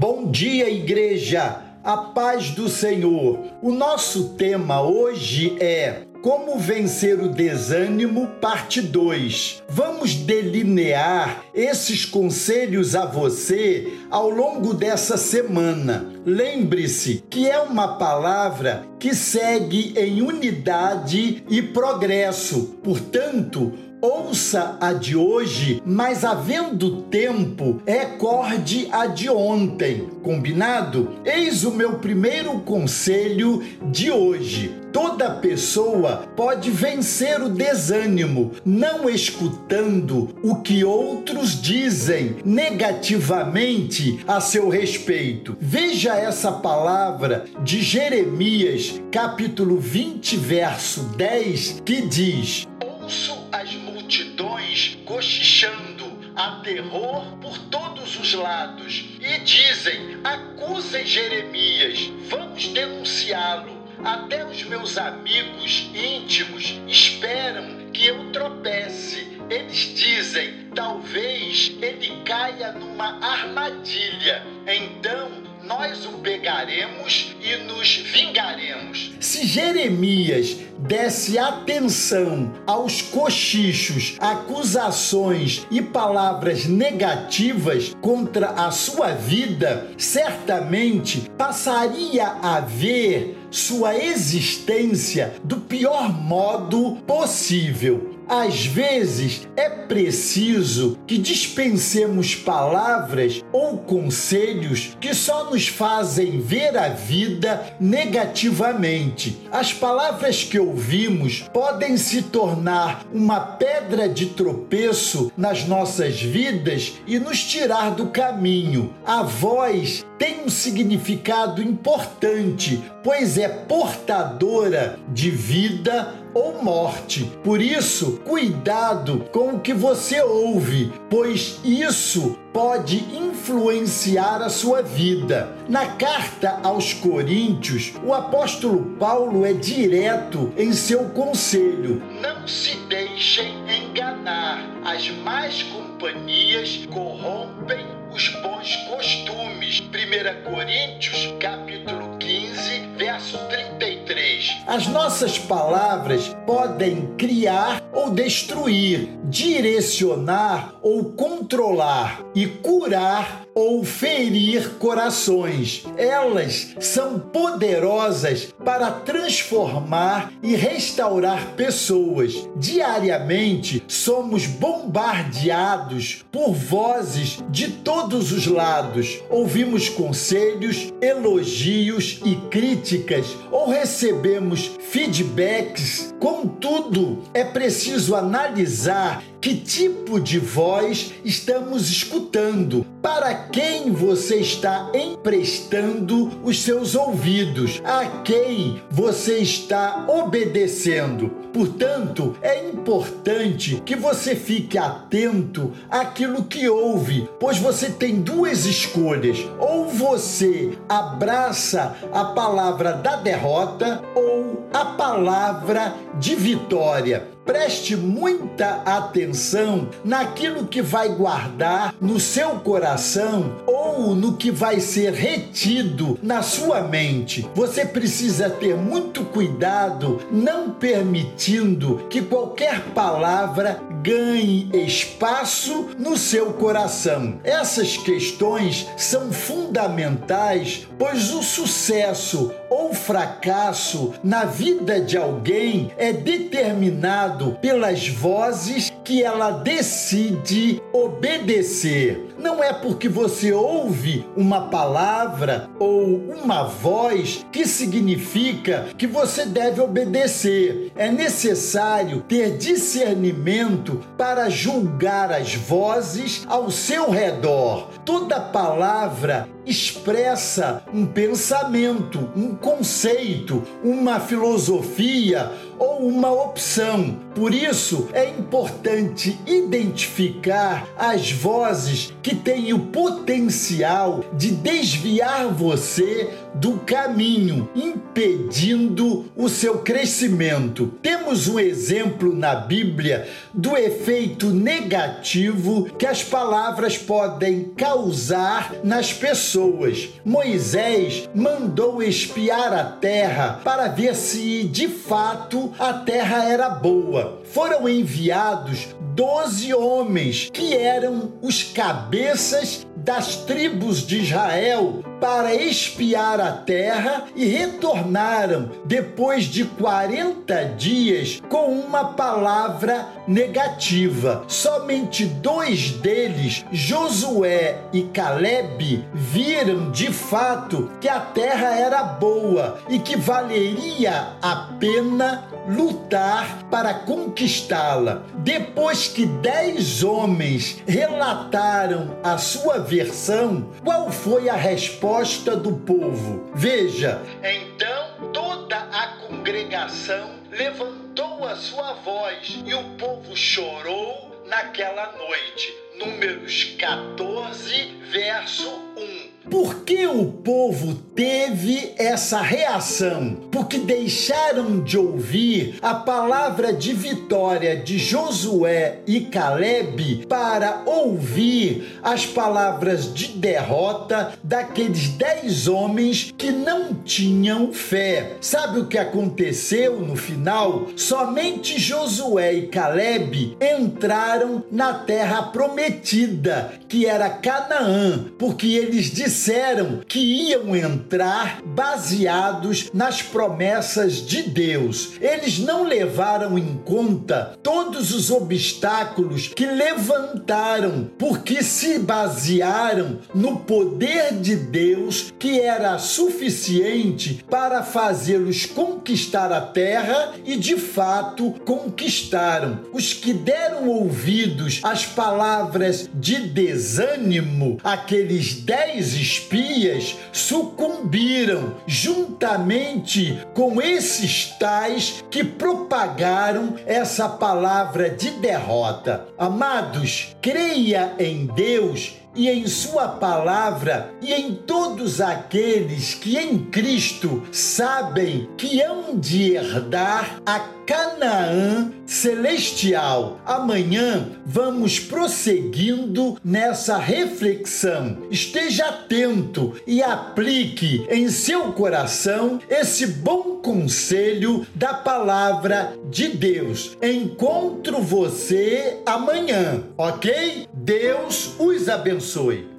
Bom dia, igreja! A paz do Senhor. O nosso tema hoje é como vencer o desânimo, parte 2. Vamos delinear esses conselhos a você ao longo dessa semana. Lembre-se que é uma palavra que segue em unidade e progresso. Portanto, Ouça a de hoje, mas havendo tempo, recorde a de ontem. Combinado? Eis o meu primeiro conselho de hoje. Toda pessoa pode vencer o desânimo não escutando o que outros dizem negativamente a seu respeito. Veja essa palavra de Jeremias, capítulo 20, verso 10, que diz: Ouço as multidões cochichando a terror por todos os lados e dizem: acusem Jeremias, vamos denunciá-lo. Até os meus amigos íntimos esperam que eu tropece. Eles dizem: talvez ele caia numa armadilha. Então nós o pegaremos e nos vingaremos. Se Jeremias desse atenção aos cochichos, acusações e palavras negativas contra a sua vida, certamente passaria a ver sua existência do pior modo possível. Às vezes é preciso que dispensemos palavras ou conselhos que só nos fazem ver a vida negativamente. As palavras que ouvimos podem se tornar uma pedra de tropeço nas nossas vidas e nos tirar do caminho. A voz tem um significado importante, pois é portadora de vida ou morte. Por isso, cuidado com o que você ouve, pois isso pode influenciar a sua vida. Na carta aos Coríntios, o apóstolo Paulo é direto em seu conselho: não se deixem enganar, as más companhias corrompem os bons costumes. 1 Coríntios, capítulo 15, verso 33. As nossas palavras podem criar ou destruir, direcionar ou controlar e curar ou ferir corações. Elas são poderosas para transformar e restaurar pessoas. Diariamente somos bombardeados por vozes de todos os lados. Ouvimos conselhos, elogios e críticas ou recebemos feedbacks. Contudo, é preciso analisar que tipo de voz estamos escutando? Para quem você está emprestando os seus ouvidos? A quem você está obedecendo? Portanto, é importante que você fique atento àquilo que ouve, pois você tem duas escolhas: ou você abraça a palavra da derrota ou a palavra de vitória. Preste muita atenção naquilo que vai guardar no seu coração ou no que vai ser retido na sua mente. Você precisa ter muito cuidado, não permitindo que qualquer palavra ganhe espaço no seu coração. Essas questões são fundamentais, pois o sucesso ou fracasso na vida de alguém é determinado pelas vozes que ela decide obedecer. Não é porque você ouve uma palavra ou uma voz que significa que você deve obedecer. É necessário ter discernimento para julgar as vozes ao seu redor. Toda palavra expressa um pensamento, um conceito, uma filosofia ou uma opção. Por isso, é importante identificar as vozes que têm o potencial de desviar você do caminho, impedindo o seu crescimento. Temos um exemplo na Bíblia do efeito negativo que as palavras podem causar nas pessoas. Moisés mandou espiar a terra para ver se de fato a terra era boa. Foram enviados doze homens que eram os cabeças das tribos de Israel para espiar a terra e retornaram depois de 40 dias com uma palavra negativa. Somente dois deles, Josué e Caleb, viram de fato que a terra era boa e que valeria a pena lutar para conquistá-la. Depois que dez homens relataram a sua versão, qual foi a resposta do povo? Veja, então toda a congregação levantou a sua voz e o povo chorou naquela noite. Números 14, verso 1. Por que o povo teve essa reação? Porque deixaram de ouvir a palavra de vitória de Josué e Caleb para ouvir as palavras de derrota daqueles dez homens que não tinham fé. Sabe o que aconteceu no final? Somente Josué e Caleb entraram na terra prometida, que era Canaã, porque eles disseram disseram que iam entrar baseados nas promessas de Deus. Eles não levaram em conta todos os obstáculos que levantaram, porque se basearam no poder de Deus que era suficiente para fazê-los conquistar a terra e de fato conquistaram. Os que deram ouvidos às palavras de desânimo, aqueles dez espias sucumbiram juntamente com esses tais que propagaram essa palavra de derrota. Amados, creia em Deus e em Sua palavra e em todos aqueles que em Cristo sabem que hão de herdar a Canaã celestial. Amanhã vamos prosseguindo nessa reflexão. Esteja atento e aplique em seu coração esse bom conselho da palavra de Deus. Encontro você amanhã, ok? Deus os abençoe.